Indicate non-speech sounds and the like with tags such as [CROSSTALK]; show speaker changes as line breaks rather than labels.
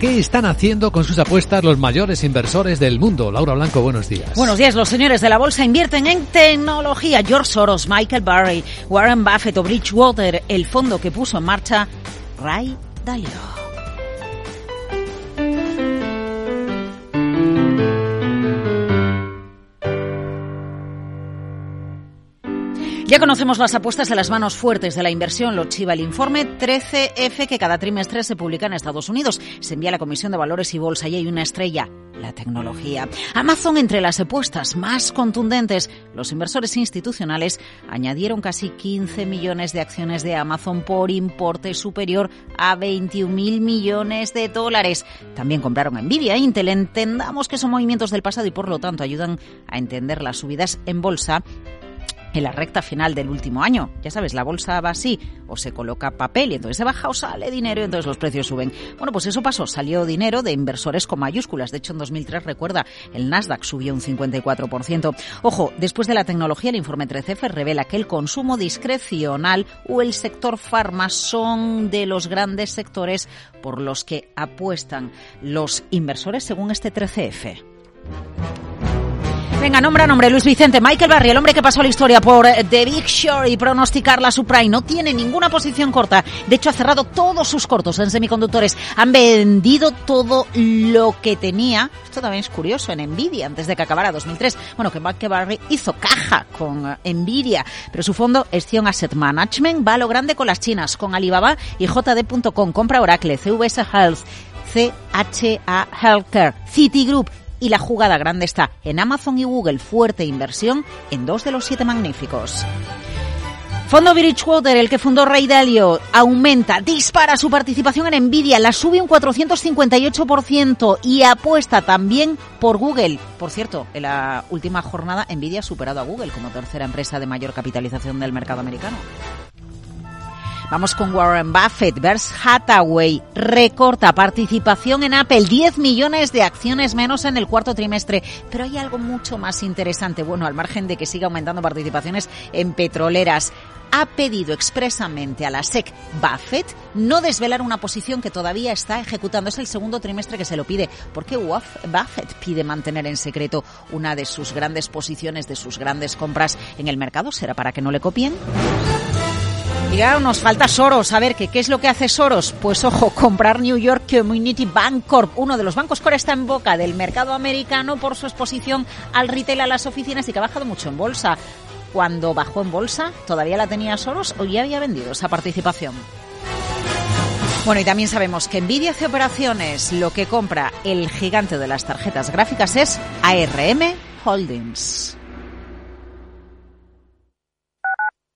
¿Qué están haciendo con sus apuestas los mayores inversores del mundo? Laura Blanco, buenos días.
Buenos días. Los señores de la bolsa invierten en tecnología. George Soros, Michael Burry, Warren Buffett o Bridgewater, el fondo que puso en marcha Ray Dalio. Ya conocemos las apuestas de las manos fuertes de la inversión. Lo chiva el informe 13F que cada trimestre se publica en Estados Unidos. Se envía a la Comisión de Valores y Bolsa y hay una estrella, la tecnología. Amazon entre las apuestas más contundentes. Los inversores institucionales añadieron casi 15 millones de acciones de Amazon por importe superior a 21 mil millones de dólares. También compraron Nvidia e Intel. Entendamos que son movimientos del pasado y por lo tanto ayudan a entender las subidas en bolsa en la recta final del último año. Ya sabes, la bolsa va así, o se coloca papel y entonces se baja o sale dinero y entonces los precios suben. Bueno, pues eso pasó, salió dinero de inversores con mayúsculas. De hecho, en 2003, recuerda, el Nasdaq subió un 54%. Ojo, después de la tecnología, el informe 13F revela que el consumo discrecional o el sector farma son de los grandes sectores por los que apuestan los inversores según este 13F. Venga, nombra nombre, Luis Vicente. Michael Barry, el hombre que pasó la historia por eh, The Big Short y pronosticar la subprime. No tiene ninguna posición corta. De hecho, ha cerrado todos sus cortos en semiconductores. Han vendido todo lo que tenía. Esto también es curioso, en Nvidia, antes de que acabara 2003. Bueno, que Michael Barry hizo caja con eh, Nvidia, pero su fondo es Zion Asset Management. Va a lo grande con las chinas, con Alibaba y JD.com. Compra Oracle, CVS Health, CHA Healthcare, Citigroup y la jugada grande está en Amazon y Google, fuerte inversión en dos de los siete magníficos. Fondo Bridgewater, el que fundó Ray Dalio, aumenta, dispara su participación en Nvidia, la sube un 458% y apuesta también por Google. Por cierto, en la última jornada Nvidia ha superado a Google como tercera empresa de mayor capitalización del mercado americano. Vamos con Warren Buffett. Berkshire Hathaway recorta participación en Apple, 10 millones de acciones menos en el cuarto trimestre. Pero hay algo mucho más interesante. Bueno, al margen de que siga aumentando participaciones en petroleras ha pedido expresamente a la SEC Buffett no desvelar una posición que todavía está ejecutando. Es el segundo trimestre que se lo pide. ¿Por qué Buffett pide mantener en secreto una de sus grandes posiciones, de sus grandes compras en el mercado? ¿Será para que no le copien? Y nos falta Soros. A ver, ¿qué, ¿qué es lo que hace Soros? Pues ojo, [LAUGHS] comprar New York Community Bank Corp. Uno de los bancos que ahora está en boca del mercado americano por su exposición al retail, a las oficinas y que ha bajado mucho en bolsa. Cuando bajó en bolsa, ¿todavía la tenía Soros o ya había vendido esa participación? Bueno, y también sabemos que Nvidia hace operaciones. Lo que compra el gigante de las tarjetas gráficas es ARM Holdings.